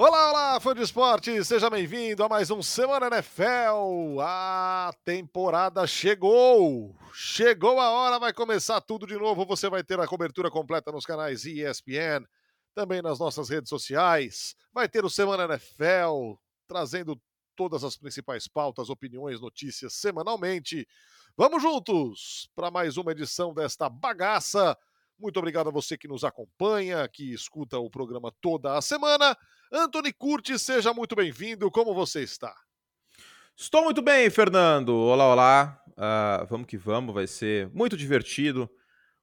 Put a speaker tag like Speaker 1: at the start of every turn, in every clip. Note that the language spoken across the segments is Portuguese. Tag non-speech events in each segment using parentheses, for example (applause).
Speaker 1: Olá, olá, fã de esporte, seja bem-vindo a mais um Semana NFL. A temporada chegou! Chegou a hora, vai começar tudo de novo. Você vai ter a cobertura completa nos canais ESPN, também nas nossas redes sociais. Vai ter o Semana NFL, trazendo todas as principais pautas, opiniões, notícias semanalmente. Vamos juntos para mais uma edição desta bagaça. Muito obrigado a você que nos acompanha, que escuta o programa toda a semana. Anthony Curti, seja muito bem-vindo. Como você está?
Speaker 2: Estou muito bem, Fernando. Olá, olá. Uh, vamos que vamos, vai ser muito divertido.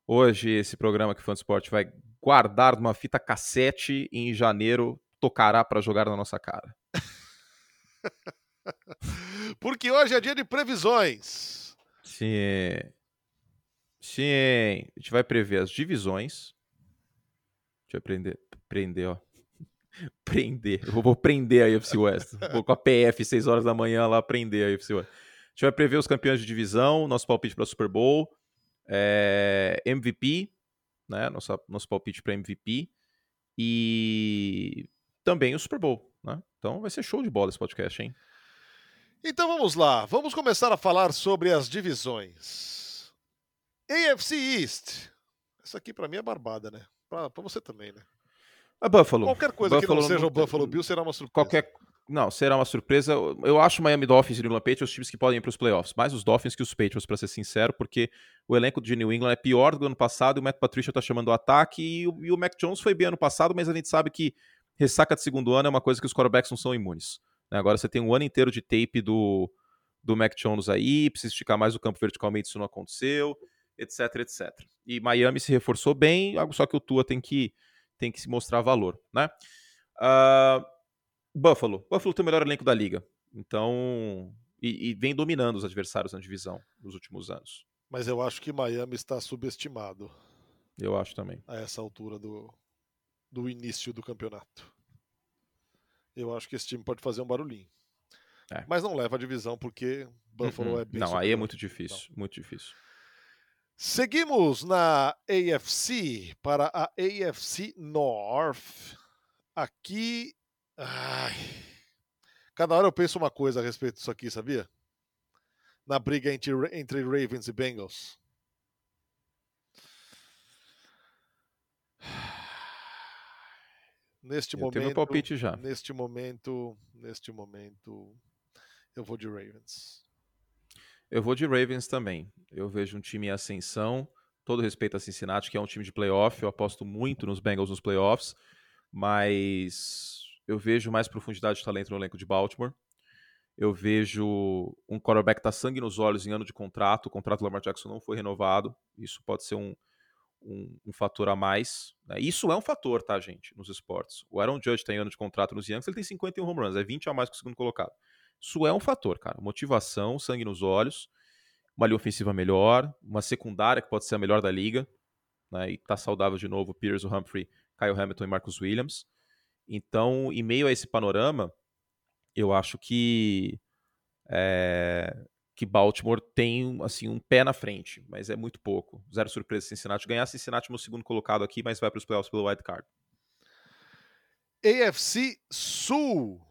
Speaker 2: Hoje, esse programa que Fã Sport vai guardar numa fita cassete e em janeiro tocará para jogar na nossa cara. (laughs)
Speaker 1: Porque hoje é dia de previsões.
Speaker 2: Sim. Sim. A gente vai prever as divisões. Deixa eu aprender. Prender, ó. Prender. Eu vou prender a UFC West. Vou com a PF 6 horas da manhã lá prender a UFC West. A gente vai prever os campeões de divisão, nosso palpite para Super Bowl, é, MVP, né? Nosso, nosso palpite para MVP e também o Super Bowl, né? Então vai ser show de bola esse podcast, hein?
Speaker 1: Então vamos lá, vamos começar a falar sobre as divisões. AFC East. Essa aqui para mim é barbada, né? Para você também, né?
Speaker 2: A Buffalo.
Speaker 1: Qualquer coisa
Speaker 2: Buffalo
Speaker 1: que não seja o Buffalo Bill será uma surpresa.
Speaker 2: Qualquer não, será uma surpresa. Eu acho o Miami Dolphins e o New England Patriots os times que podem ir para os playoffs. Mais os Dolphins que os Patriots, para ser sincero, porque o elenco de New England é pior do que ano passado e o Matt Patricia está chamando o ataque e o, e o Mac Jones foi bem ano passado, mas a gente sabe que ressaca de segundo ano é uma coisa que os quarterbacks não são imunes. Né? Agora você tem um ano inteiro de tape do, do Mac Jones aí, precisa esticar mais o campo verticalmente, isso não aconteceu, etc, etc. E Miami se reforçou bem, só que o Tua tem que, tem que se mostrar valor, né? Uh, Buffalo. Buffalo tem o melhor elenco da liga. Então. E, e, vem dominando os adversários na divisão nos últimos anos.
Speaker 1: Mas eu acho que Miami está subestimado.
Speaker 2: Eu acho também.
Speaker 1: A essa altura do, do início do campeonato. Eu acho que esse time pode fazer um barulhinho. É. Mas não leva a divisão porque Buffalo uhum. é bem
Speaker 2: Não, superior. aí é muito difícil. Não. Muito difícil.
Speaker 1: Seguimos na AFC para a AFC North. Aqui Ai. Cada hora eu penso uma coisa a respeito disso aqui, sabia? Na briga entre, entre Ravens e Bengals. Neste
Speaker 2: eu
Speaker 1: momento,
Speaker 2: tenho meu palpite já.
Speaker 1: Neste momento, neste momento, eu vou de Ravens.
Speaker 2: Eu vou de Ravens também. Eu vejo um time em ascensão. Todo respeito a Cincinnati, que é um time de playoff. Eu aposto muito nos Bengals nos playoffs. Mas eu vejo mais profundidade de talento no elenco de Baltimore. Eu vejo um quarterback tá sangue nos olhos em ano de contrato. O contrato do Lamar Jackson não foi renovado. Isso pode ser um, um, um fator a mais. Né? Isso é um fator, tá, gente, nos esportes. O Aaron Judge tem ano de contrato nos Yankees, ele tem 51 home runs, é 20 a mais que o segundo colocado. Isso é um fator, cara. Motivação, sangue nos olhos, uma linha ofensiva melhor, uma secundária que pode ser a melhor da liga, né? E tá saudável de novo, Pierce, Humphrey, Kyle Hamilton e Marcus Williams. Então, em meio a esse panorama, eu acho que é, que Baltimore tem assim um pé na frente, mas é muito pouco. Zero surpresa Cincinnati ganhar. Cincinnati no segundo colocado aqui, mas vai para os playoffs pelo wild card.
Speaker 1: AFC Sul.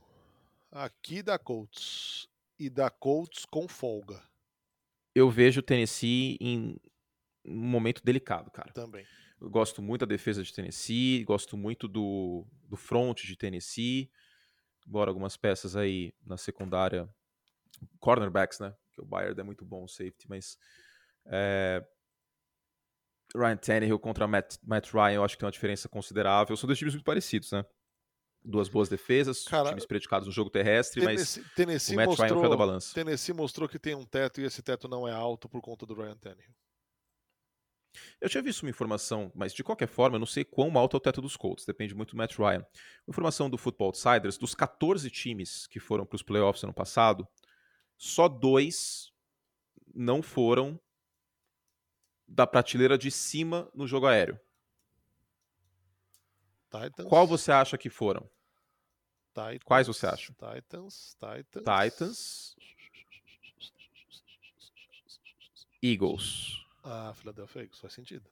Speaker 1: Aqui da Colts. E da Colts com folga.
Speaker 2: Eu vejo o Tennessee em um momento delicado, cara.
Speaker 1: Também.
Speaker 2: Eu gosto muito da defesa de Tennessee, gosto muito do, do front de Tennessee, embora algumas peças aí na secundária, cornerbacks, né? Que o Bayard é muito bom, o safety, mas é, Ryan Tannehill contra Matt, Matt Ryan, eu acho que tem uma diferença considerável. São dois times muito parecidos, né? Duas boas defesas, Cara, times predicados no jogo terrestre,
Speaker 1: Tennessee,
Speaker 2: mas
Speaker 1: Tennessee
Speaker 2: o Matt
Speaker 1: mostrou,
Speaker 2: Ryan da balança.
Speaker 1: Tennessee mostrou que tem um teto e esse teto não é alto por conta do Ryan Tannehill.
Speaker 2: Eu tinha visto uma informação, mas de qualquer forma, eu não sei quão alto é o teto dos Colts, depende muito do Matt Ryan. Uma informação do Football Outsiders, dos 14 times que foram para os playoffs ano passado, só dois não foram da prateleira de cima no jogo aéreo.
Speaker 1: Titans.
Speaker 2: Qual você acha que foram?
Speaker 1: Titans,
Speaker 2: Quais você acha?
Speaker 1: Titans, Titans.
Speaker 2: Titans. Eagles.
Speaker 1: Ah, Philadelphia Eagles, faz sentido.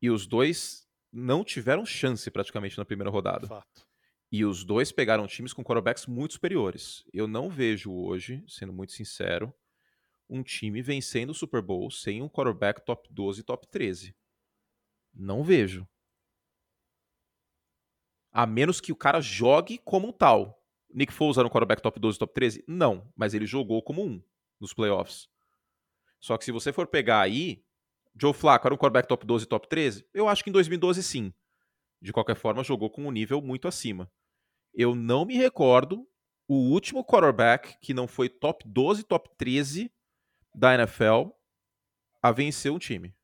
Speaker 2: E os dois não tiveram chance praticamente na primeira rodada.
Speaker 1: Fato.
Speaker 2: E os dois pegaram times com quarterbacks muito superiores. Eu não vejo hoje, sendo muito sincero, um time vencendo o Super Bowl sem um quarterback top 12 top 13. Não vejo. A menos que o cara jogue como um tal. Nick Foles era um quarterback top 12 top 13? Não, mas ele jogou como um nos playoffs. Só que se você for pegar aí, Joe Flacco era um quarterback top 12 top 13? Eu acho que em 2012 sim. De qualquer forma, jogou com um nível muito acima. Eu não me recordo o último quarterback que não foi top 12, top 13 da NFL a vencer um time.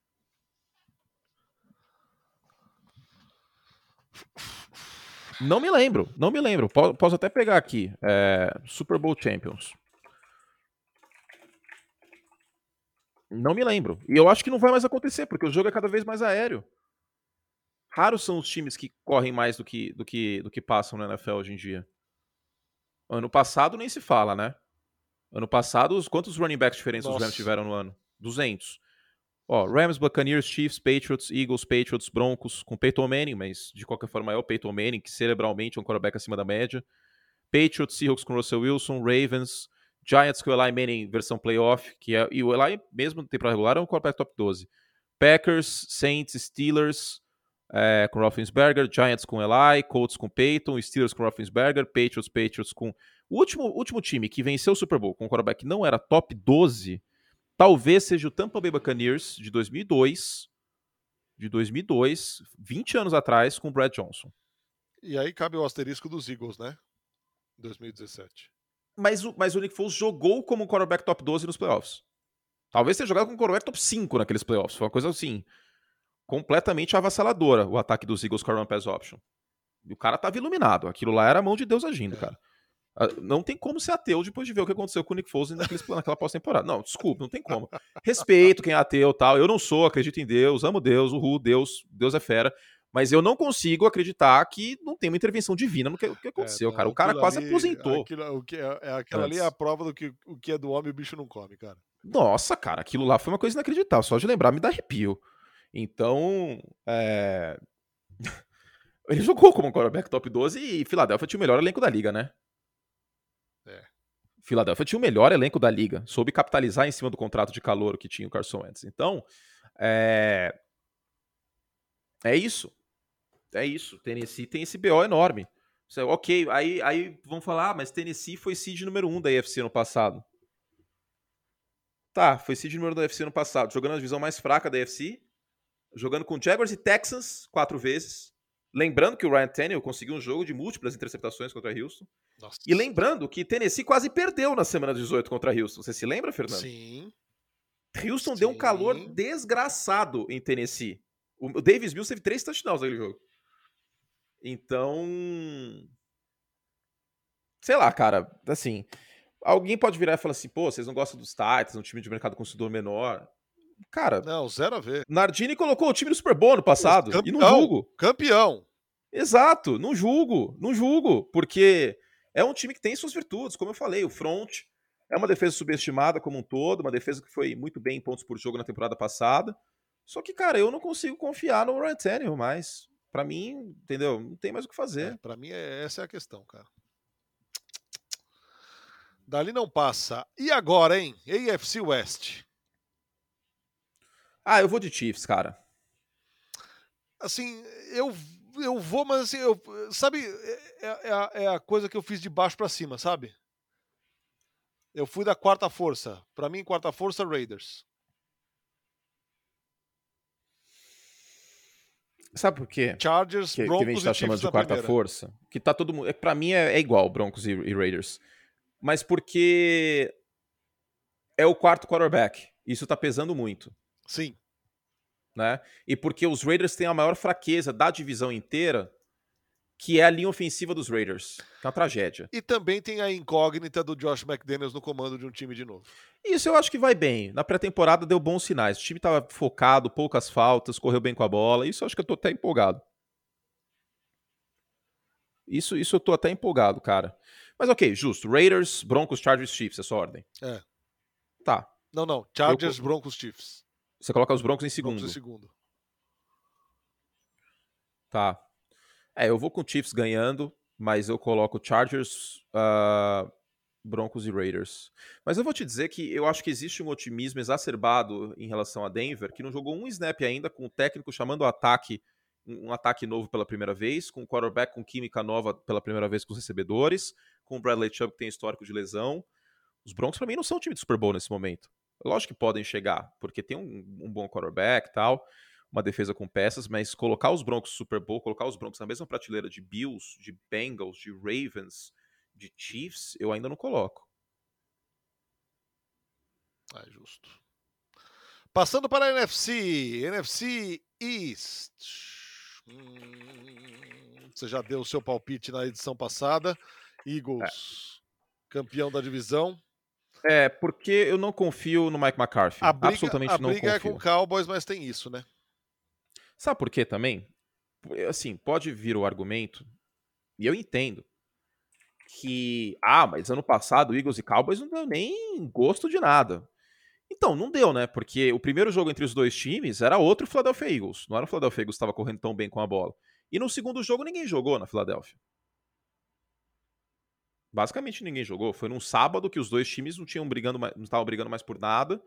Speaker 2: Não me lembro, não me lembro. Posso até pegar aqui. É, Super Bowl Champions. Não me lembro. E eu acho que não vai mais acontecer, porque o jogo é cada vez mais aéreo. Raros são os times que correm mais do que, do que, do que passam na NFL hoje em dia. Ano passado nem se fala, né? Ano passado, quantos running backs diferentes Nossa. os Rams tiveram no ano? 200. Ó, Rams, Buccaneers, Chiefs, Patriots, Eagles, Patriots, Broncos, com Peyton Manning, mas de qualquer forma é o Peyton Manning, que cerebralmente é um quarterback acima da média. Patriots, Seahawks com Russell Wilson, Ravens, Giants com Eli Manning versão playoff, que é, e o Eli, mesmo no temporada regular, é um quarterback top 12. Packers, Saints, Steelers é, com Roethlisberger, Giants com Eli, Colts com Peyton, Steelers com Roethlisberger, Patriots, Patriots com... O último, último time que venceu o Super Bowl com um quarterback que não era top 12 Talvez seja o Tampa Bay Buccaneers de 2002, de 2002, 20 anos atrás, com o Brad Johnson.
Speaker 1: E aí cabe o asterisco dos Eagles, né? 2017.
Speaker 2: Mas o, mas o Nick Foles jogou como quarterback top 12 nos playoffs. Talvez tenha jogado como quarterback top 5 naqueles playoffs. Foi uma coisa assim, completamente avassaladora o ataque dos Eagles com a run pass option. E o cara tava iluminado. Aquilo lá era a mão de Deus agindo, é. cara. Ah, não tem como ser ateu depois de ver o que aconteceu com o Nick Foles naquela pós-temporada. Não, desculpa, não tem como. Respeito quem é ateu tal. Eu não sou, acredito em Deus, amo Deus, o Deus, Deus é fera. Mas eu não consigo acreditar que não tem uma intervenção divina no que, que aconteceu, é, cara. O cara quase ali, aposentou.
Speaker 1: Aquilo, o que é, é aquela ali é a prova do que o que é do homem o bicho não come, cara.
Speaker 2: Nossa, cara, aquilo lá foi uma coisa inacreditável. Só de lembrar me dá arrepio. Então, é... (laughs) ele jogou como quarterback top 12 e Philadelphia tinha o melhor elenco da liga, né? Philadelphia tinha o melhor elenco da liga, soube capitalizar em cima do contrato de calor que tinha o Carson Wentz. Então, é, é isso. É isso. Tennessee tem esse BO enorme. Ok, aí, aí vão falar, ah, mas Tennessee foi seed número 1 um da AFC no passado. Tá, foi seed número 1 da AFC no passado, jogando na divisão mais fraca da AFC, jogando com Jaguars e Texans quatro vezes, Lembrando que o Ryan Tannehill conseguiu um jogo de múltiplas interceptações contra Houston. Nossa. E lembrando que Tennessee quase perdeu na semana 18 contra Houston. Você se lembra, Fernando?
Speaker 1: Sim.
Speaker 2: Houston Sim. deu um calor desgraçado em Tennessee. O Davis Mills teve três touchdowns naquele jogo. Então. Sei lá, cara. Assim. Alguém pode virar e falar assim: pô, vocês não gostam dos Titans, um time de mercado consumidor menor. Cara.
Speaker 1: Não, zero a ver.
Speaker 2: Nardini colocou o time no Super Bowl no passado. Campeão, e não julgo.
Speaker 1: Campeão.
Speaker 2: Exato, não julgo, não julgo, porque é um time que tem suas virtudes, como eu falei, o front é uma defesa subestimada como um todo, uma defesa que foi muito bem em pontos por jogo na temporada passada. Só que, cara, eu não consigo confiar no Ryan Tannehill mais. Para mim, entendeu? Não tem mais o que fazer.
Speaker 1: É, para mim, é, essa é a questão, cara. Dali não passa. E agora, hein? AFC West.
Speaker 2: Ah, eu vou de Chiefs, cara.
Speaker 1: Assim, eu, eu vou, mas assim, eu, sabe, é, é, a, é a coisa que eu fiz de baixo para cima, sabe? Eu fui da quarta força. Para mim, quarta força, Raiders.
Speaker 2: Sabe por quê?
Speaker 1: Chargers,
Speaker 2: que,
Speaker 1: Broncos
Speaker 2: que a gente tá chamando de quarta
Speaker 1: primeira.
Speaker 2: força. Que tá todo mundo. É, pra mim é, é igual Broncos e, e, Raiders. Mas porque é o quarto quarterback. Isso tá pesando muito.
Speaker 1: Sim.
Speaker 2: Né? E porque os Raiders têm a maior fraqueza da divisão inteira, que é a linha ofensiva dos Raiders. Que é uma tragédia.
Speaker 1: E também tem a incógnita do Josh McDaniels no comando de um time de novo.
Speaker 2: Isso eu acho que vai bem. Na pré-temporada deu bons sinais. O time estava focado, poucas faltas, correu bem com a bola. Isso eu acho que eu tô até empolgado. Isso, isso eu tô até empolgado, cara. Mas ok, justo. Raiders, Broncos, Chargers, Chiefs, essa ordem.
Speaker 1: É.
Speaker 2: Tá.
Speaker 1: Não, não. Chargers, eu... Broncos, Chiefs.
Speaker 2: Você coloca os Broncos em segundo.
Speaker 1: Broncos em segundo.
Speaker 2: Tá. É, eu vou com o Chiefs ganhando. mas eu coloco Chargers, uh, Broncos e Raiders. Mas eu vou te dizer que eu acho que existe um otimismo exacerbado em relação a Denver, que não jogou um snap ainda com o técnico chamando o ataque um ataque novo pela primeira vez, com o quarterback com química nova pela primeira vez com os recebedores, com o Bradley Chubb que tem histórico de lesão. Os Broncos para mim não são um time de Super Bowl nesse momento. Lógico que podem chegar, porque tem um, um bom quarterback e tal, uma defesa com peças, mas colocar os Broncos Super Bowl, colocar os Broncos na mesma prateleira de Bills, de Bengals, de Ravens, de Chiefs, eu ainda não coloco.
Speaker 1: Ah, é justo. Passando para a NFC, NFC East. Hum, você já deu o seu palpite na edição passada. Eagles, é. campeão da divisão.
Speaker 2: É, porque eu não confio no Mike McCarthy. A briga, Absolutamente a não confio. A briga é
Speaker 1: com o Cowboys, mas tem isso, né?
Speaker 2: Sabe por quê também? Assim, pode vir o argumento, e eu entendo, que, ah, mas ano passado Eagles e Cowboys não deu nem gosto de nada. Então, não deu, né? Porque o primeiro jogo entre os dois times era outro Philadelphia Eagles. Não era o Philadelphia Eagles que estava correndo tão bem com a bola. E no segundo jogo ninguém jogou na Filadélfia. Basicamente ninguém jogou. Foi num sábado que os dois times não tinham brigando, não estavam brigando mais por nada.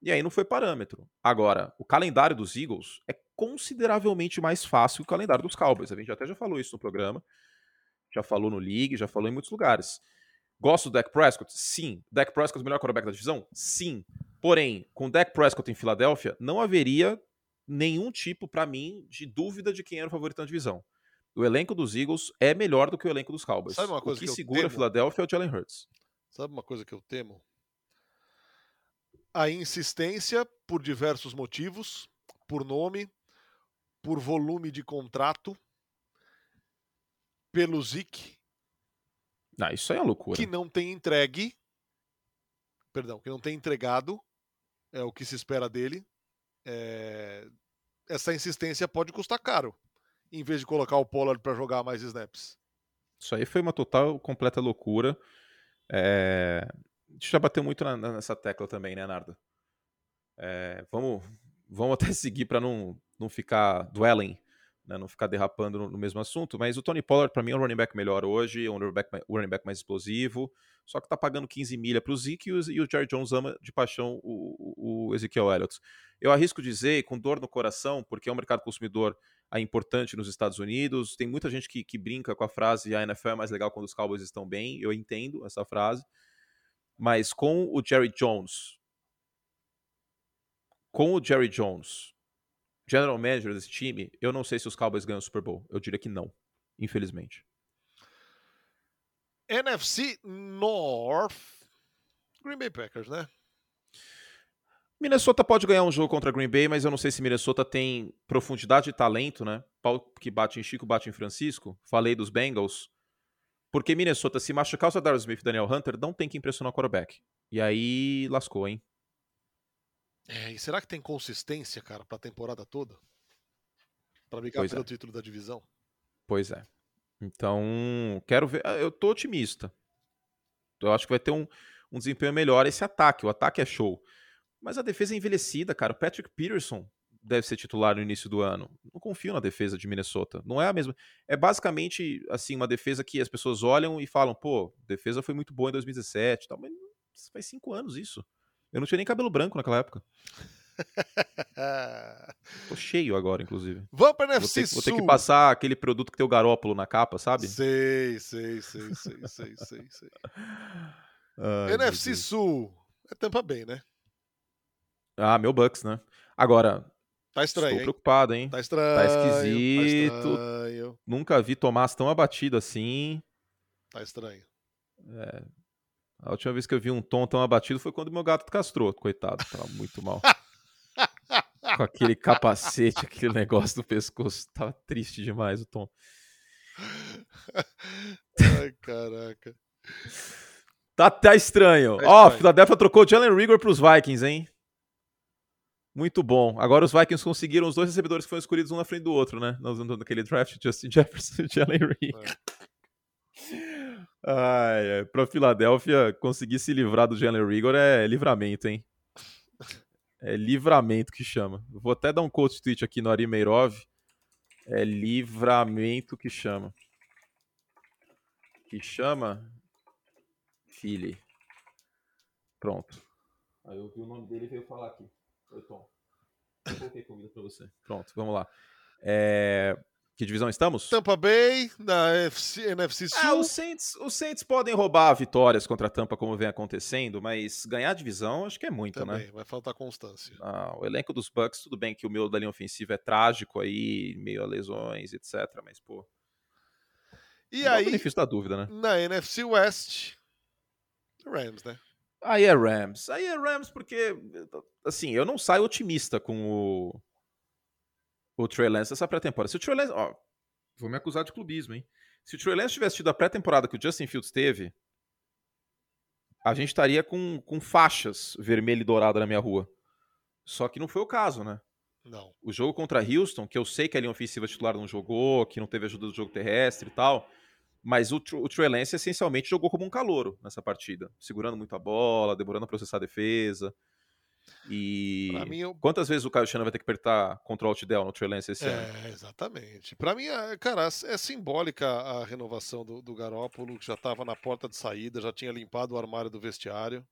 Speaker 2: E aí não foi parâmetro. Agora, o calendário dos Eagles é consideravelmente mais fácil que o calendário dos Cowboys. A gente até já falou isso no programa. Já falou no League, já falou em muitos lugares. Gosto do Dak Prescott? Sim. Dak Prescott é o melhor quarterback da divisão? Sim. Porém, com Dak Prescott em Filadélfia, não haveria nenhum tipo, para mim, de dúvida de quem era o favorito na divisão. O elenco dos Eagles é melhor do que o elenco dos Cowboys.
Speaker 1: Sabe uma coisa
Speaker 2: o que,
Speaker 1: que
Speaker 2: segura a Filadélfia é o Jalen Hurts.
Speaker 1: Sabe uma coisa que eu temo? A insistência por diversos motivos, por nome, por volume de contrato, pelo Zeke.
Speaker 2: Ah, isso aí é loucura.
Speaker 1: Que não tem entregue. Perdão, que não tem entregado é o que se espera dele. É... Essa insistência pode custar caro, em vez de colocar o Pollard para jogar mais snaps.
Speaker 2: Isso aí foi uma total, completa loucura. É... A gente já bateu muito na, nessa tecla também, né, Nardo? É... Vamos, vamos (laughs) até seguir para não, não ficar dwelling, né, não ficar derrapando no, no, mesmo assunto. Mas o Tony Pollard, para mim, é um running back melhor hoje, é um running back, running back mais explosivo. Só que tá pagando 15 milha para o Zeke e o Jerry Jones ama de paixão o, o Ezekiel Elliott. Eu arrisco dizer, com dor no coração, porque é um mercado consumidor é importante nos Estados Unidos. Tem muita gente que, que brinca com a frase a NFL é mais legal quando os Cowboys estão bem. Eu entendo essa frase. Mas com o Jerry Jones, com o Jerry Jones, general manager desse time, eu não sei se os Cowboys ganham o Super Bowl. Eu diria que não, infelizmente.
Speaker 1: NFC North. Green Bay Packers, né?
Speaker 2: Minnesota pode ganhar um jogo contra Green Bay, mas eu não sei se Minnesota tem profundidade de talento, né? Pau que bate em Chico, bate em Francisco. Falei dos Bengals. Porque Minnesota, se machucar o Sadar Smith e Daniel Hunter, não tem que impressionar o quarterback. E aí lascou, hein?
Speaker 1: É, e será que tem consistência, cara, pra temporada toda? Pra brigar pelo é. título da divisão?
Speaker 2: Pois é. Então, quero ver. Ah, eu tô otimista. Eu acho que vai ter um, um desempenho melhor esse ataque. O ataque é show. Mas a defesa é envelhecida, cara. O Patrick Peterson deve ser titular no início do ano. Não confio na defesa de Minnesota. Não é a mesma. É basicamente assim uma defesa que as pessoas olham e falam, pô, defesa foi muito boa em 2017, tal, mas faz cinco anos isso. Eu não tinha nem cabelo branco naquela época. (laughs) Tô cheio agora, inclusive.
Speaker 1: Vamos para NFC vou ter,
Speaker 2: vou ter que passar aquele produto que tem o garópolo na capa, sabe?
Speaker 1: Sei, sei, sei, sei, sei, sei, sei. (laughs) Ai, NFC Sul. É Tampa Bay, né?
Speaker 2: Ah, meu Bucks, né? Agora.
Speaker 1: Tá estranho. Estou
Speaker 2: hein? preocupado, hein?
Speaker 1: Tá estranho.
Speaker 2: Tá esquisito. Tá estranho. Nunca vi Tomás tão abatido assim.
Speaker 1: Tá estranho.
Speaker 2: É, a última vez que eu vi um tom tão abatido foi quando meu gato castrou, coitado, tava muito mal. (laughs) Com aquele capacete, aquele negócio no pescoço, tava triste demais o tom.
Speaker 1: Ai, caraca.
Speaker 2: Tá até estranho. Tá Ó, oh, Philadelphia trocou Jalen Rigor pros Vikings, hein? Muito bom. Agora os Vikings conseguiram os dois recebedores que foram escolhidos um na frente do outro, né? Naquele draft, Justin Jefferson e (laughs) Jalen Rigor. É. Ai, ai. Pra Filadélfia conseguir se livrar do Jalen Rigor é livramento, hein? É livramento que chama. Vou até dar um quote tweet aqui no Ari Meirov. É livramento que chama. que chama Philly. Pronto. Aí eu vi o nome dele e veio falar aqui. Oi, Tom. (laughs) Eu coloquei comida pra você. Pronto, vamos lá. É... Que divisão estamos?
Speaker 1: Tampa Bay, na NFC, NFC Sul.
Speaker 2: Ah, os Saints, os Saints podem roubar vitórias contra a Tampa, como vem acontecendo, mas ganhar a divisão acho que é muito,
Speaker 1: Também,
Speaker 2: né?
Speaker 1: vai faltar constância.
Speaker 2: Ah, o elenco dos Bucks, tudo bem que o meu da linha ofensiva é trágico aí, meio a lesões, etc. Mas, pô.
Speaker 1: E
Speaker 2: não dá o
Speaker 1: aí,
Speaker 2: benefício da dúvida, né?
Speaker 1: na NFC West, Rams, né?
Speaker 2: Aí é Rams. Aí é Rams porque, assim, eu não saio otimista com o, o Trey Lance essa pré-temporada. Se o Trey Lance, ó, vou me acusar de clubismo, hein? Se o Trey Lance tivesse tido a pré-temporada que o Justin Fields teve, a gente estaria com, com faixas vermelha e dourada na minha rua. Só que não foi o caso, né?
Speaker 1: Não.
Speaker 2: O jogo contra Houston, que eu sei que a linha ofensiva titular não jogou, que não teve ajuda do jogo terrestre e tal, mas o, o Trey Lance essencialmente jogou como um calouro nessa partida, segurando muito a bola, demorando a processar a defesa. E
Speaker 1: Pra mim, eu...
Speaker 2: quantas vezes o Kyle Shanahan vai ter que apertar Control Alt Del no Trey Lance esse ano?
Speaker 1: É, exatamente. Pra mim, é, cara, é simbólica a renovação do, do Garópolo, que já estava na porta de saída, já tinha limpado o armário do vestiário.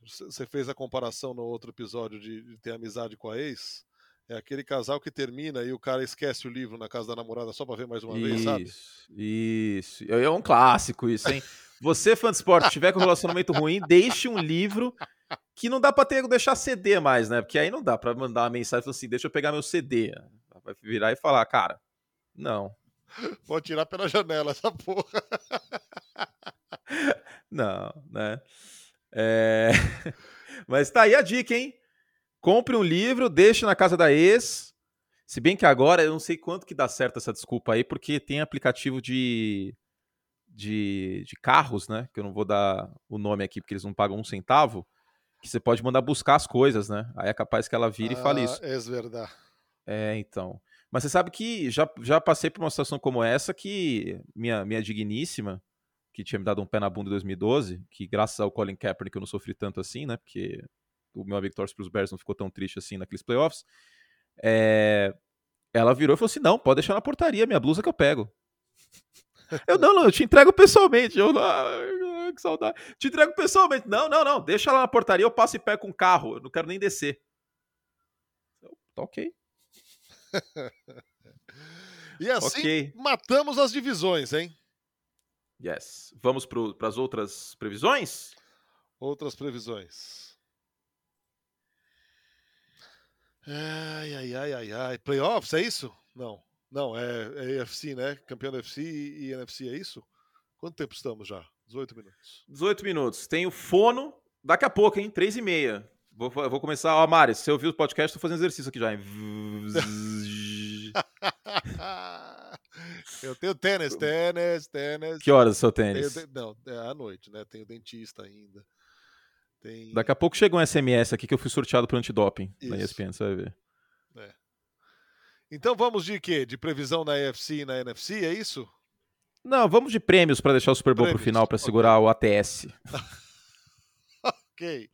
Speaker 1: Você fez a comparação no outro episódio de, de ter amizade com a ex. É aquele casal que termina e o cara esquece o livro na casa da namorada só pra ver mais uma vez, sabe?
Speaker 2: Isso, isso. É um clássico isso, hein? Você, fã de esporte, tiver com um relacionamento ruim, deixe um livro que não dá pra ter, deixar CD mais, né? Porque aí não dá pra mandar uma mensagem e falar assim, deixa eu pegar meu CD. Vai virar e falar, cara, não, (laughs)
Speaker 1: Vou tirar pela janela essa porra. (laughs)
Speaker 2: não, né? É... (laughs) Mas tá aí a dica, hein? Compre um livro, deixe na casa da ex. Se bem que agora eu não sei quanto que dá certo essa desculpa aí, porque tem aplicativo de, de, de carros, né? Que eu não vou dar o nome aqui porque eles não pagam um centavo. Que você pode mandar buscar as coisas, né? Aí é capaz que ela vire e fale isso.
Speaker 1: É verdade.
Speaker 2: É, então. Mas você sabe que já, já passei por uma situação como essa que minha, minha digníssima, que tinha me dado um pé na bunda em 2012, que graças ao Colin Kaepernick eu não sofri tanto assim, né? Porque o meu amigo torce pros Bears não ficou tão triste assim naqueles playoffs. É, ela virou e falou assim: não, pode deixar na portaria, minha blusa que eu pego. (laughs) Eu, não, não, eu te entrego pessoalmente. Eu, ah, que saudade. Te entrego pessoalmente. Não, não, não, deixa lá na portaria, eu passo e pego com o carro, eu não quero nem descer. Eu, tá ok. (laughs)
Speaker 1: E assim
Speaker 2: Ok.
Speaker 1: matamos as divisões, hein?
Speaker 2: Yes. Vamos para as outras previsões?
Speaker 1: Outras previsões. Ai, ai, ai, ai, ai. Playoffs, é isso? Não. Não, é, é AFC, né? Campeão da FC e NFC, é isso? Quanto tempo estamos já? 18 minutos.
Speaker 2: 18 minutos. Tem o fono daqui a pouco, hein? 3 e meia. Vou, vou começar. Ó, Mari, se você ouviu o podcast, tô fazendo exercício aqui já, hein? (laughs)
Speaker 1: Eu tenho tênis, tênis, tênis.
Speaker 2: que horas o seu
Speaker 1: Tenho
Speaker 2: tênis?
Speaker 1: de- Não, é à noite, né? Tenho dentista ainda. Tem...
Speaker 2: Daqui a pouco chega um SMS aqui que eu fui sorteado pro antidoping na
Speaker 1: Isso.
Speaker 2: ESPN, você vai ver.
Speaker 1: Então vamos de quê? De previsão na AFC e na NFC, é isso?
Speaker 2: Não, vamos de prêmios para deixar o Super Bowl pro
Speaker 1: Prêmios,
Speaker 2: final para segurar o ATS. (laughs)
Speaker 1: Ok.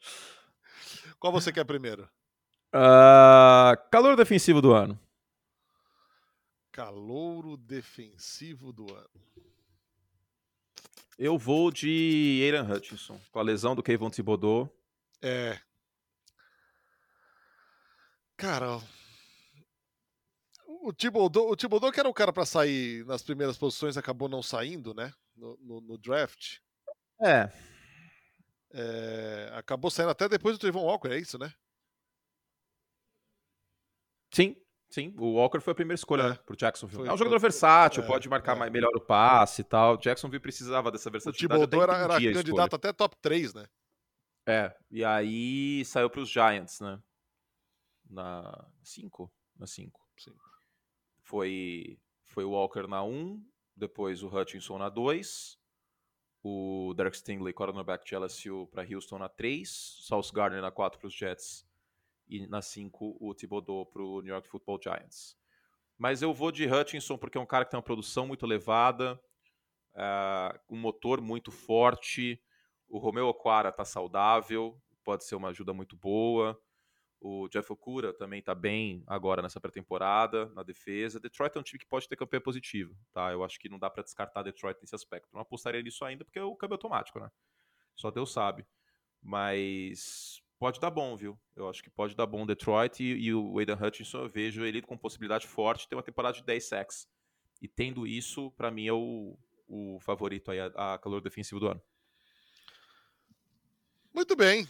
Speaker 1: Qual você quer primeiro?
Speaker 2: Ah, calor defensivo do ano.
Speaker 1: Calouro defensivo do ano.
Speaker 2: Eu vou de Aaron Hutchinson, com a lesão do Kayvon Thibodeau.
Speaker 1: É. Cara, o Thibodeau, o Thibodeau que era o cara pra sair nas primeiras posições, acabou não saindo, né? No, no- no draft.
Speaker 2: É,
Speaker 1: É, acabou saindo até depois do Trayvon Walker, é isso, né?
Speaker 2: sim, sim. O Walker foi a primeira escolha
Speaker 1: É.
Speaker 2: né, pro Jacksonville.
Speaker 1: Foi-
Speaker 2: é um jogador
Speaker 1: foi-
Speaker 2: versátil,
Speaker 1: é,
Speaker 2: pode marcar
Speaker 1: é.
Speaker 2: mais, melhor o passe e tal. Jacksonville precisava dessa
Speaker 1: O
Speaker 2: versatilidade.
Speaker 1: Thibodeau
Speaker 2: até
Speaker 1: era, era candidato
Speaker 2: escolha.
Speaker 1: até top 3, né?
Speaker 2: É, e aí saiu pros Giants, né? Na 5? Na 5. Foi, foi o Walker na 1, um, depois o Hutchinson na 2, o Derek Stingley, cornerback de LSU, para Houston na 3, Sauce Gardner na 4 para os Jets e na 5 o Thibodeau para o New York Football Giants. Mas eu vou de Hutchinson porque é um cara que tem uma produção muito elevada, ah, um motor muito forte, o Romeo Aquara tá saudável, pode ser uma ajuda muito boa. O Jeff Okura também tá bem agora nessa pré-temporada, na defesa. Detroit é um time que pode ter campanha positiva, tá? Eu acho que não dá para descartar Detroit nesse aspecto. Não apostaria nisso ainda porque é o câmbio automático, né? Só Deus sabe. Mas pode dar bom, viu? Eu acho que pode dar bom Detroit e, e o Aidan Hutchinson eu vejo ele com possibilidade forte de ter uma temporada de 10 sacks. E tendo isso, para mim é o, o favorito aí a, a calor defensivo do ano.
Speaker 1: Muito bem.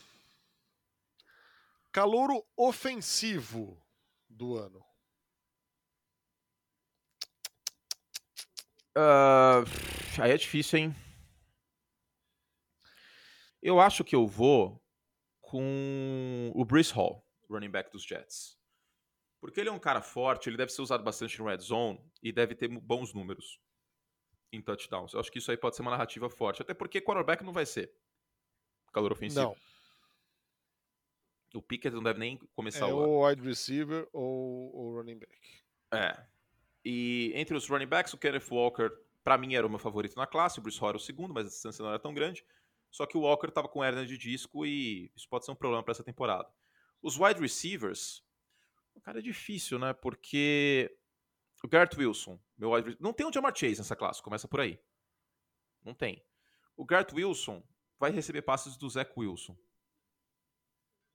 Speaker 1: Calouro ofensivo do ano.
Speaker 2: Uh, aí é difícil, hein? Eu acho que eu vou com o Brice Hall, running back dos Jets. Porque ele é um cara forte, ele deve ser usado bastante no red zone e deve ter bons números em touchdowns. Eu acho que isso aí pode ser uma narrativa forte, até porque quarterback não vai ser calor ofensivo. Não. O Pickett não deve nem começar
Speaker 1: é
Speaker 2: o
Speaker 1: ou wide receiver ou o running back.
Speaker 2: É. E entre os running backs, o Kenneth Walker, para mim, era o meu favorito na classe. O Bruce era o segundo, mas a distância não era tão grande. Só que o Walker estava com hernia de disco e isso pode ser um problema para essa temporada. Os wide receivers, o cara é difícil, né? Porque o Garrett Wilson, meu wide não tem o Jamar Chase nessa classe, começa por aí. Não tem. O Garrett Wilson vai receber passes do Zach Wilson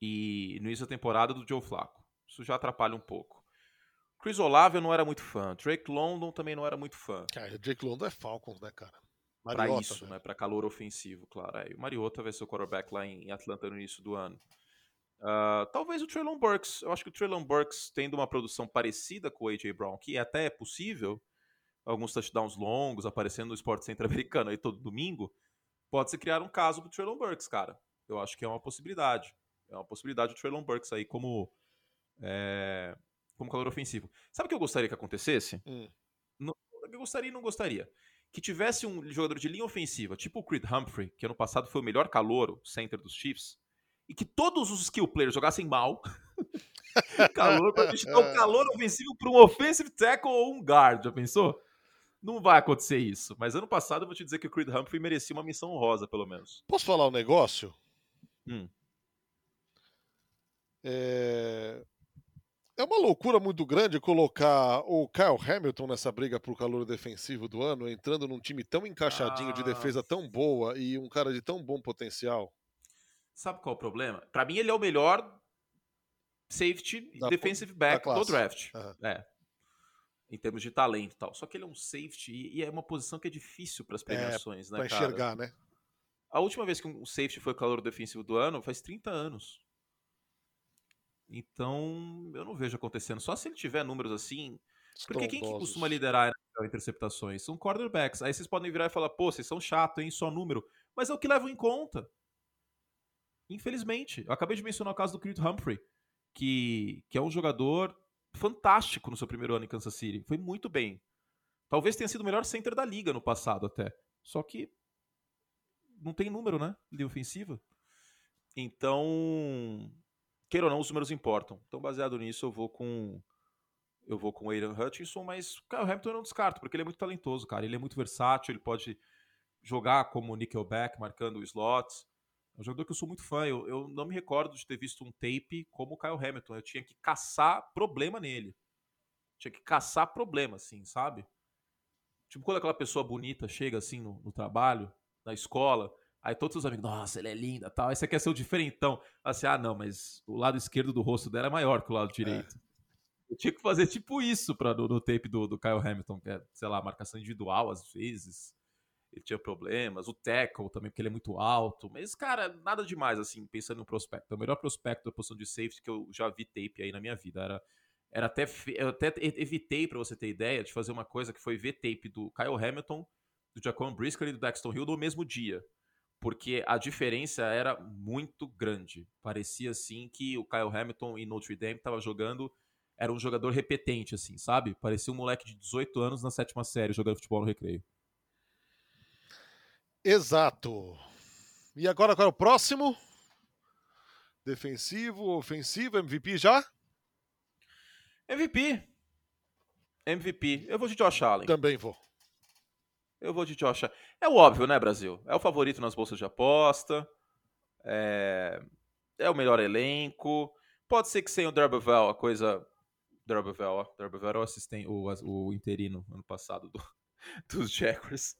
Speaker 2: e no início da temporada do Joe Flacco. Isso já atrapalha um pouco. Chris Olave eu não era muito fã. Drake London também não era muito fã.
Speaker 1: Cara, Drake London é Falcons, né, cara?
Speaker 2: Mariota, pra isso, né? Pra calor ofensivo, claro. É, o Mariota vai ser o quarterback lá em Atlanta no início do ano. Uh, talvez o Traylon Burks. Eu acho que o Traylon Burks, tendo uma produção parecida com o A.J. Brown, que até é possível, alguns touchdowns longos aparecendo no esporte centro-americano aí todo domingo, pode se criar um caso pro Traylon Burks, cara. Eu acho que é uma possibilidade. É uma possibilidade o Traylon Burks aí como, é, como calor ofensivo. Sabe o que eu gostaria que acontecesse? Hum. Não, eu gostaria e não gostaria. Que tivesse um jogador de linha ofensiva, tipo o Creed Humphrey, que ano passado foi o melhor calor, center dos Chiefs, e que todos os skill players jogassem mal. calor para dar um calor ofensivo para um offensive tackle ou um guard, já pensou? Não vai acontecer isso. Mas ano passado eu vou te dizer que o Creed Humphrey merecia uma missão honrosa, pelo menos.
Speaker 1: Posso falar um negócio?
Speaker 2: Hum.
Speaker 1: É... é uma loucura muito grande colocar o Kyle Hamilton nessa briga por calor defensivo do ano, entrando num time tão encaixadinho, ah. de defesa tão boa e um cara de tão bom potencial.
Speaker 2: Sabe qual é o problema? Para mim, ele é o melhor safety defensive back do draft. Uhum. É. Em termos de talento e tal. Só que ele é um safety e, é uma posição que é difícil para as é, premiações, é, né,
Speaker 1: pra enxergar, né?
Speaker 2: A última vez que um safety foi calor defensivo do ano faz 30 anos. Então, eu não vejo acontecendo. Só se ele tiver números assim. Porque quem que costuma liderar interceptações? São quarterbacks. Aí vocês podem virar e falar, pô, vocês são chato, hein? Só número. Mas é o que levam em conta. Infelizmente. Eu acabei de mencionar o caso do Creed Humphrey, que, que é um jogador fantástico no seu primeiro ano em Kansas City. Foi muito bem. Talvez tenha sido o melhor center da liga no passado até. Só que não tem número, né? De ofensiva. Então, queira ou não, os números importam. Então, baseado nisso, eu vou com eu vou com o Aiden Hutchinson, mas o Kyle Hamilton eu não descarto, porque ele é muito talentoso, cara. Ele é muito versátil, ele pode jogar como nickelback, marcando slots. É um jogador que eu sou muito fã. Eu, eu não me recordo de ter visto um tape como o Kyle Hamilton. Eu tinha que caçar problema nele. Tinha que caçar problema, assim, sabe? Tipo, quando aquela pessoa bonita chega assim no, no trabalho, na escola, Aí todos os amigos, nossa, ela é linda tal. Aí você quer ser o diferentão. Assim, ah, não, mas o lado esquerdo do rosto dela é maior que o lado direito. É. Eu tinha que fazer tipo isso pra, no, no tape do, do Kyle Hamilton, que é, sei lá, marcação individual às vezes. Ele tinha problemas. O tackle também, porque ele é muito alto. Mas, cara, nada demais, assim, pensando no prospecto. É o melhor prospecto da posição de safety que eu já vi tape aí na minha vida. Era, era até. Eu até evitei, para você ter ideia, de fazer uma coisa que foi ver tape do Kyle Hamilton, do Jacob Brisker e do Dexton Hill no mesmo dia porque a diferença era muito grande. Parecia assim que o Kyle Hamilton em Notre Dame estava jogando, era um jogador repetente, assim, sabe? Parecia um moleque de 18 anos na sétima série jogando futebol no recreio.
Speaker 1: Exato. E agora qual é o próximo? Defensivo, ofensivo, MVP já?
Speaker 2: MVP. MVP. Eu vou de Josh Allen.
Speaker 1: Também vou.
Speaker 2: Eu vou de Josh. É o óbvio, né, Brasil? É o favorito nas bolsas de aposta. É, é o melhor elenco. Pode ser que sem o Derbevel a coisa. Derbevel, ó. Derbevel era o assistente, o, o interino ano passado do, (laughs) dos Jaguars.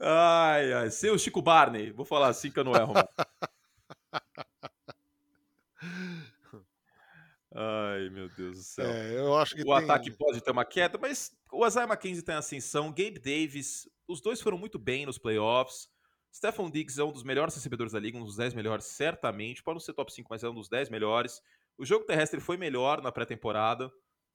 Speaker 2: Ai, ai. Seu Chico Barney. Vou falar assim que eu não erro. (laughs) Ai, meu Deus do céu.
Speaker 1: É, eu acho que
Speaker 2: o
Speaker 1: tem...
Speaker 2: ataque pode ter uma queda, mas o Isaiah McKenzie tem ascensão, Gabe Davis, os dois foram muito bem nos playoffs. Stephon Diggs é um dos melhores recebedores da liga, um dos 10 melhores, certamente. Pode não ser top 5, mas é um dos 10 melhores. O jogo terrestre foi melhor na pré-temporada.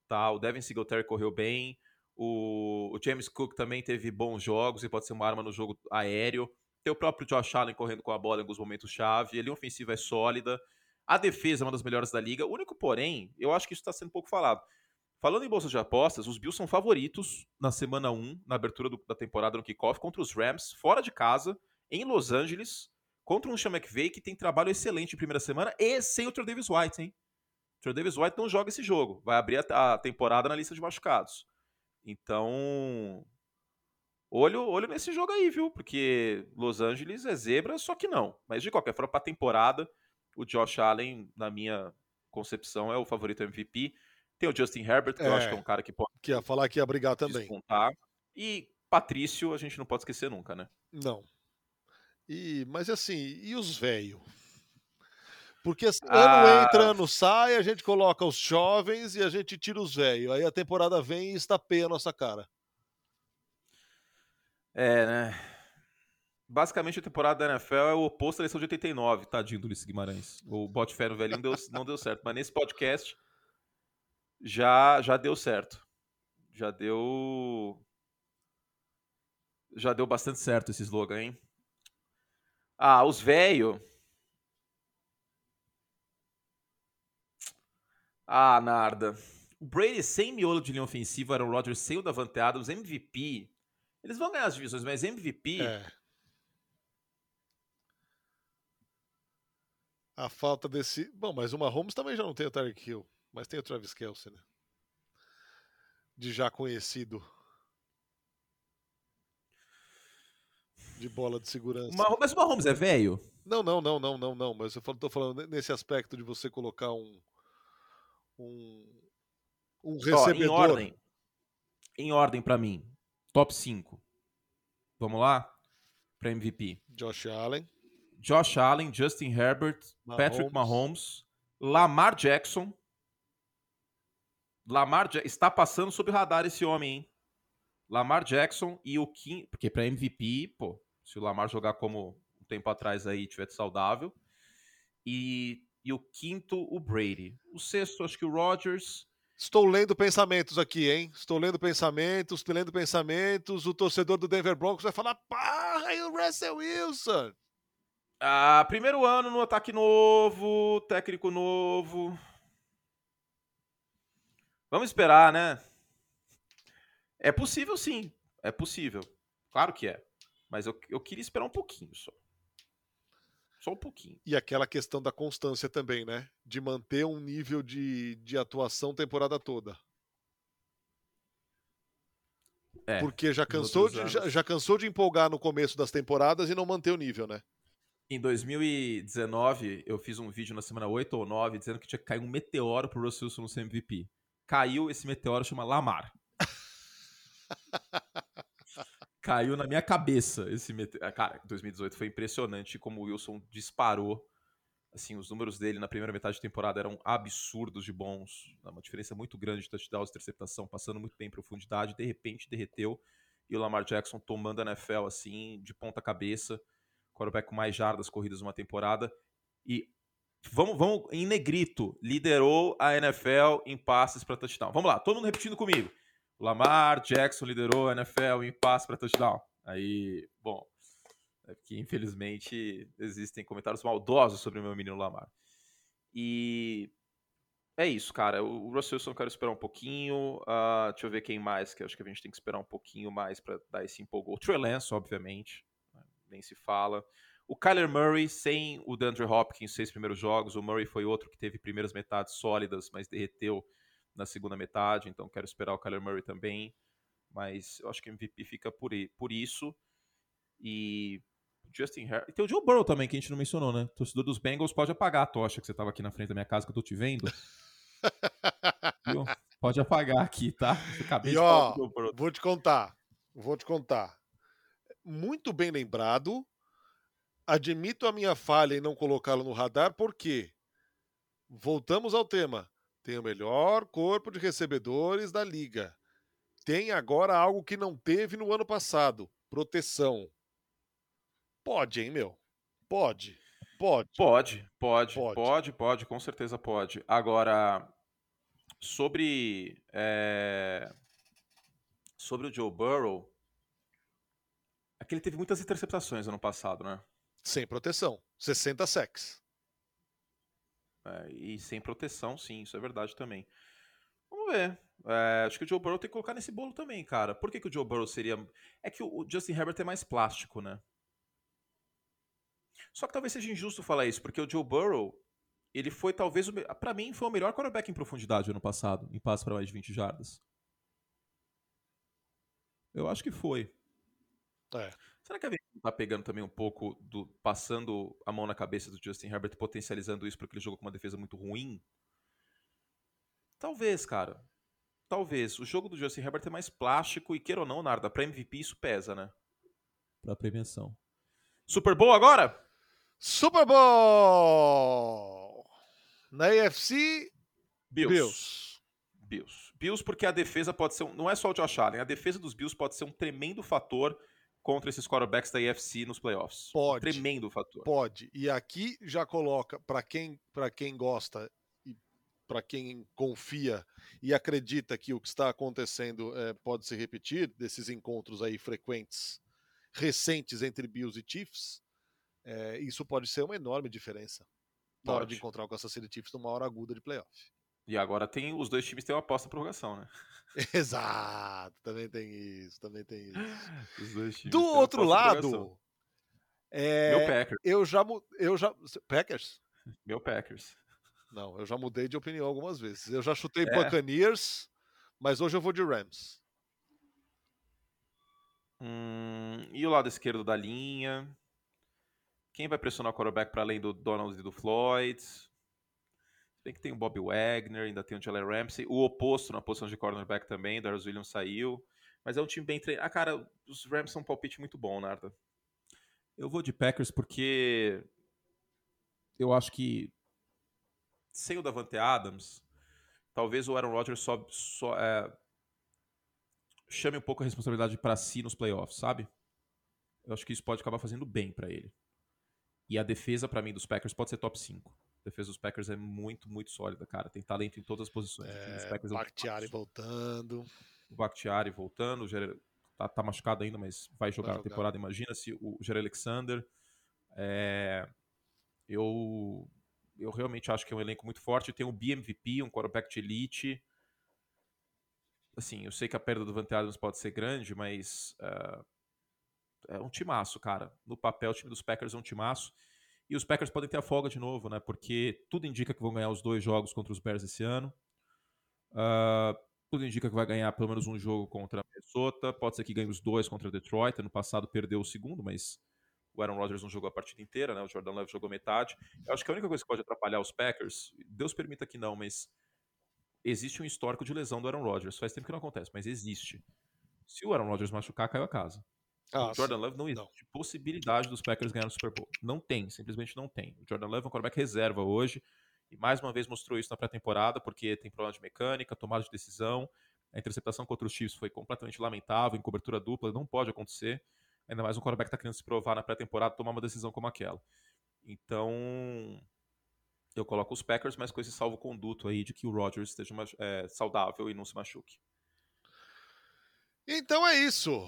Speaker 2: Tá? O Devin Singletary correu bem. O, o, James Cook também teve bons jogos e pode ser uma arma no jogo aéreo. Tem o próprio Josh Allen correndo com a bola em alguns momentos chave. Linha ofensiva é sólida. A defesa é uma das melhores da liga. O único, porém, eu acho que isso está sendo pouco falado. Falando em bolsas de apostas, os Bills são favoritos na semana 1, na abertura do, da temporada no kickoff, contra os Rams, fora de casa em Los Angeles contra um Sean McVay que tem trabalho excelente em primeira semana e sem o Trey Davis White, hein? O Davis White não joga esse jogo, vai abrir a, a temporada na lista de machucados. Então, olho, olho nesse jogo aí, viu? Porque Los Angeles é zebra, só que não. Mas de qualquer forma, para a temporada, o Josh Allen, na minha concepção, é o favorito MVP. Tem o Justin Herbert, que é, eu acho que é um cara que pode.
Speaker 1: Que ia falar que ia brigar também.
Speaker 2: Descontar. E Patrício, a gente não pode esquecer nunca, né?
Speaker 1: Não. E, mas assim, e os velhos? Porque assim, ah. ano entra, ano sai, a gente coloca os jovens e a gente tira os velhos. Aí a temporada vem e estapeia a nossa cara.
Speaker 2: É, né? Basicamente a temporada da NFL é o oposto da eleição de 89, tadinho do Ulisses Guimarães. O bote fé no velhinho deu, não deu certo. Mas nesse podcast já, já deu certo. Já deu. Já deu bastante certo esse slogan, hein? Ah, os velhos. Ah, Narda. O Brady sem miolo de linha ofensiva, o Rodgers sem o Davante Adams, MVP. Eles vão ganhar as divisões, mas MVP. É.
Speaker 1: A falta desse. Bom, mas o Mahomes também já não tem o Tarek Hill, mas tem o Travis Kelsey, né? De já conhecido. de bola de segurança.
Speaker 2: Mas o Mahomes é velho?
Speaker 1: Não, não, não, não, não, não. Mas eu tô falando nesse aspecto de você colocar um. Um, um recebedor.
Speaker 2: Ó, em ordem. Em ordem para mim. Top 5. Vamos lá? Para MVP.
Speaker 1: Josh Allen.
Speaker 2: Josh Allen, Justin Herbert, Mahomes. Patrick Mahomes, Lamar Jackson. Lamar está passando sob o radar esse homem, hein? Lamar Jackson e o Kim, porque para MVP, pô, se o Lamar jogar como um tempo atrás aí, tiver saudável. E, e o quinto, o Brady. O sexto, acho que o Rodgers.
Speaker 1: Estou lendo pensamentos aqui, hein? Estou lendo pensamentos, estou lendo pensamentos. O torcedor do Denver Broncos vai falar: pá, e o Russell Wilson?
Speaker 2: Ah, primeiro ano no ataque novo, técnico novo. Vamos esperar, né? É possível sim. É possível. Claro que é. Mas eu, eu queria esperar um pouquinho só. Só um pouquinho.
Speaker 1: E aquela questão da constância também, né? De manter um nível de, de atuação temporada toda. É, Porque já cansou, de, já, já, cansou de empolgar no começo das temporadas e não manter o nível, né?
Speaker 2: Em 2019, eu fiz um vídeo na semana 8 ou 9 dizendo que tinha que cair um meteoro pro Russell Wilson no ser MVP. Caiu, esse meteoro chama Lamar. (laughs) caiu na minha cabeça esse meteoro. Ah, cara, 2018 foi impressionante como o Wilson disparou. Assim, os números dele na primeira metade de temporada eram absurdos de bons. Uma diferença muito grande de touchdowns, interceptação, passando muito bem em profundidade. De repente, derreteu. E o Lamar Jackson tomando a NFL, assim, de ponta cabeça. Quarterback com mais jardas corridas numa temporada. E vamos, vamos em negrito. Liderou a NFL em passes para touchdown. Vamos lá, todo mundo repetindo comigo. Lamar Jackson liderou a NFL em passe para touchdown. Aí, bom, é que infelizmente existem comentários maldosos sobre o meu menino Lamar. E é isso, cara. O Russell Wilson eu quero esperar um pouquinho. Uh, deixa eu ver quem mais, que acho que a gente tem que esperar um pouquinho mais para dar esse empolgou. O Trey Lance, obviamente? Nem se fala. O Kyler Murray, sem o DeAndre Hopkins, seis primeiros jogos. O Murray foi outro que teve primeiras metades sólidas, mas derreteu na segunda metade, então quero esperar o Kyler Murray também, mas eu acho que o MVP fica por, por isso. E Justin Herbert. Tem o Joe Burrow também, que a gente não mencionou, né? O torcedor dos Bengals pode apagar a tocha que você tava aqui na frente da minha casa, que eu tô te vendo. (laughs) Pode apagar aqui, tá?
Speaker 1: Acabei e, ó, vou te contar. Vou te contar. Muito bem lembrado. Admito a minha falha em não colocá-lo no radar, porque voltamos ao tema. Tem o melhor corpo de recebedores da liga. Tem agora algo que não teve no ano passado: proteção. Pode, hein, meu? Pode. Pode.
Speaker 2: Pode, pode, pode, pode, pode, com certeza pode. Agora, sobre. É... Sobre o Joe Burrow. Aqui ele teve muitas interceptações ano passado, né?
Speaker 1: Sem proteção. 60 sacks.
Speaker 2: É, e sem proteção, sim, isso é verdade também. Vamos ver. É, acho que o Joe Burrow tem que colocar nesse bolo também, cara. Por que, que o Joe Burrow seria. É que o Justin Herbert é mais plástico, né? Só que talvez seja injusto falar isso, porque o Joe Burrow, ele foi talvez. para mim, foi o melhor quarterback em profundidade ano passado, em passe para mais de 20 jardas. Eu acho que foi.
Speaker 1: É.
Speaker 2: Será que a gente tá pegando também um pouco do. passando a mão na cabeça do Justin Herbert, potencializando isso porque ele jogou com uma defesa muito ruim? Talvez, cara. Talvez. O jogo do Justin Herbert é mais plástico e, queira ou não, Narda, pra MVP isso pesa, né?
Speaker 3: Pra prevenção.
Speaker 2: Super Bowl agora?
Speaker 1: Super Bowl! Na AFC,
Speaker 2: Bills. Bills. Bills. Bills porque a defesa pode ser. Um, não é só o Josh Allen, a defesa dos Bills pode ser um tremendo fator contra esses quarterbacks da AFC nos playoffs.
Speaker 1: Pode.
Speaker 2: Tremendo fator.
Speaker 1: Pode. E aqui já coloca, para quem, quem gosta e para quem confia e acredita que o que está acontecendo é, pode se repetir, desses encontros aí frequentes, recentes entre Bills e Chiefs, é, isso pode ser uma enorme diferença na hora de encontrar o Kansas City Chiefs numa hora aguda de playoff.
Speaker 2: E agora tem os dois times têm uma aposta prorrogação, né? (laughs)
Speaker 1: Exato, também tem isso, também tem isso.
Speaker 2: Os dois times
Speaker 1: Do outro lado,
Speaker 2: é, meu Packers.
Speaker 1: Eu já eu já Packers?
Speaker 2: Meu Packers.
Speaker 1: Não, eu já mudei de opinião algumas vezes. Eu já chutei é. Buccaneers, mas hoje eu vou de Rams.
Speaker 2: Hum, e o lado esquerdo da linha? Quem vai pressionar o quarterback para além do Donald e do Floyd? Tem que tem o Bob Wagner, ainda tem o Jalen Ramsey. O oposto na posição de cornerback também, Darius Williams saiu. Mas é um time bem treinado. Ah, cara, os Rams são um palpite muito bom, Narda.
Speaker 3: Eu vou de Packers porque eu acho que
Speaker 2: sem o Davante Adams, talvez o Aaron Rodgers só, só é, chame um pouco a responsabilidade para si nos playoffs, sabe? Eu acho que isso pode acabar fazendo bem para ele. E a defesa, para mim, dos Packers pode ser top 5. A defesa dos Packers é muito, muito sólida, cara. Tem talento em todas as posições.
Speaker 1: É, o Bakhtiari é voltando.
Speaker 2: O Bakhtiari voltando. O Ger... tá, tá, machucado ainda, mas vai jogar, vai jogar. temporada. Imagina-se o Jerry Alexander. É... Eu... eu realmente acho que é um elenco muito forte. Tem o BMVP, um quarterback de elite. Assim, eu sei que a perda do Vante Adams pode ser grande, mas uh... é um timaço, cara. No papel, o time dos Packers é um timaço. E os Packers podem ter a folga de novo, né? Porque tudo indica que vão ganhar os dois jogos contra os Bears esse ano. Uh, tudo indica que vai ganhar pelo menos um jogo contra Minnesota. Pode ser que ganhe os dois contra Detroit. No passado perdeu o segundo, mas o Aaron Rodgers não jogou a partida inteira, né? O Jordan Love jogou metade. Eu acho que a única coisa que pode atrapalhar os Packers, Deus permita que não, mas existe um histórico de lesão do Aaron Rodgers. Faz tempo que não acontece, mas existe. Se o Aaron Rodgers machucar, caiu a casa. Ah, o Jordan sim. Love não existe não. possibilidade dos Packers ganhar o Super Bowl. Não tem, simplesmente não tem. O Jordan Love é um quarterback reserva hoje e mais uma vez mostrou isso na pré-temporada porque tem problema de mecânica, tomada de decisão. A interceptação contra os Chiefs foi completamente lamentável, em cobertura dupla, não pode acontecer. Ainda mais um quarterback que está querendo se provar na pré-temporada tomar uma decisão como aquela. Então, eu coloco os Packers, mas com esse salvo-conduto aí de que o Rodgers esteja é, saudável e não se machuque.
Speaker 1: Então é isso.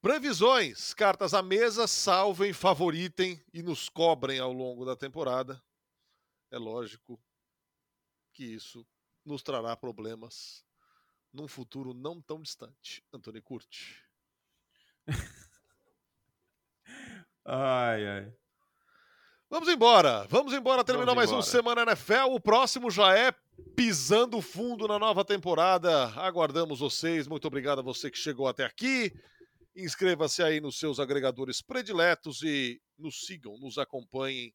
Speaker 1: Previsões, cartas à mesa, salvem, favoritem e nos cobrem ao longo da temporada. É lógico que isso nos trará problemas num futuro não tão distante. Antônio Curti. (laughs)
Speaker 2: ai, ai.
Speaker 1: Vamos embora, vamos embora, terminou mais embora. um Semana NFL. O próximo já é pisando fundo na nova temporada. Aguardamos vocês. Muito obrigado a você que chegou até aqui. Inscreva-se aí nos seus agregadores prediletos e nos sigam, nos acompanhem,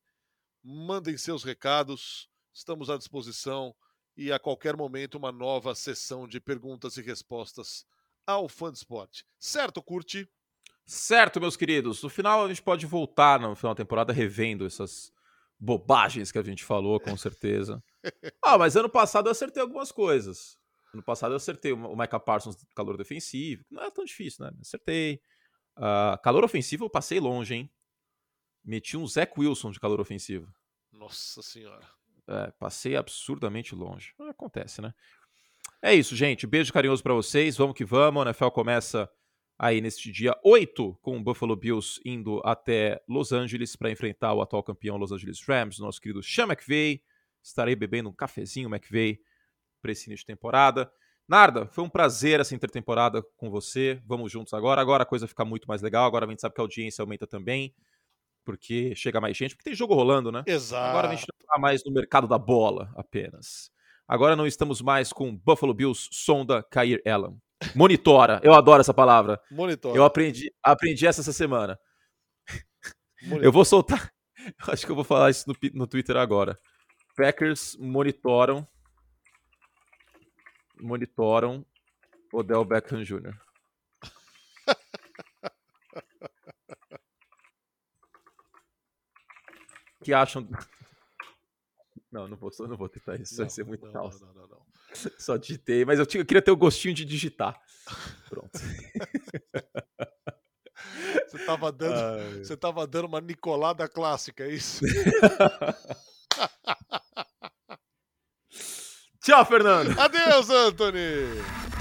Speaker 1: mandem seus recados, estamos à disposição e a qualquer momento uma nova sessão de perguntas e respostas ao fã de esporte. Certo, Curte?
Speaker 2: Certo, meus queridos. No final a gente pode voltar no final da temporada revendo essas bobagens que a gente falou, com certeza. (laughs) ah, mas ano passado eu acertei algumas coisas. Ano passado eu acertei o Micah Parsons calor defensivo. Não é tão difícil, né? Acertei. Uh, calor ofensivo eu passei longe, hein? Meti um Zach Wilson de calor ofensivo.
Speaker 1: Nossa senhora.
Speaker 2: É, passei absurdamente longe. Acontece, né? É isso, gente. Beijo carinhoso para vocês. Vamos que vamos. A NFL começa aí neste dia 8, com o Buffalo Bills indo até Los Angeles para enfrentar o atual campeão Los Angeles Rams, nosso querido Sean McVay. Estarei bebendo um cafezinho McVay para esse início de temporada. Narda, foi um prazer essa intertemporada com você. Vamos juntos agora. Agora a coisa fica muito mais legal. Agora a gente sabe que a audiência aumenta também, porque chega mais gente, porque tem jogo rolando, né?
Speaker 1: Exato.
Speaker 2: Agora a gente não está mais no mercado da bola apenas. Agora não estamos mais com Buffalo Bills, sonda Kair Allen. Monitora. Eu adoro essa palavra.
Speaker 1: Monitora.
Speaker 2: Eu aprendi, aprendi essa essa semana. Monitora. Eu vou soltar. (laughs) Acho que eu vou falar isso no, no Twitter agora. Packers monitoram monitoram Odell Beckham Jr. (laughs) que acham (laughs) não, não vou, não vou tentar isso, não, vai ser muito não, não, não, não, (laughs) Só digitei, mas eu, tinha, eu queria ter o gostinho de digitar. Pronto.
Speaker 1: Você tava dando, Ai. você tava dando uma Nicolada clássica, é isso?
Speaker 2: Tchau, Fernando.
Speaker 1: Adeus, Anthony.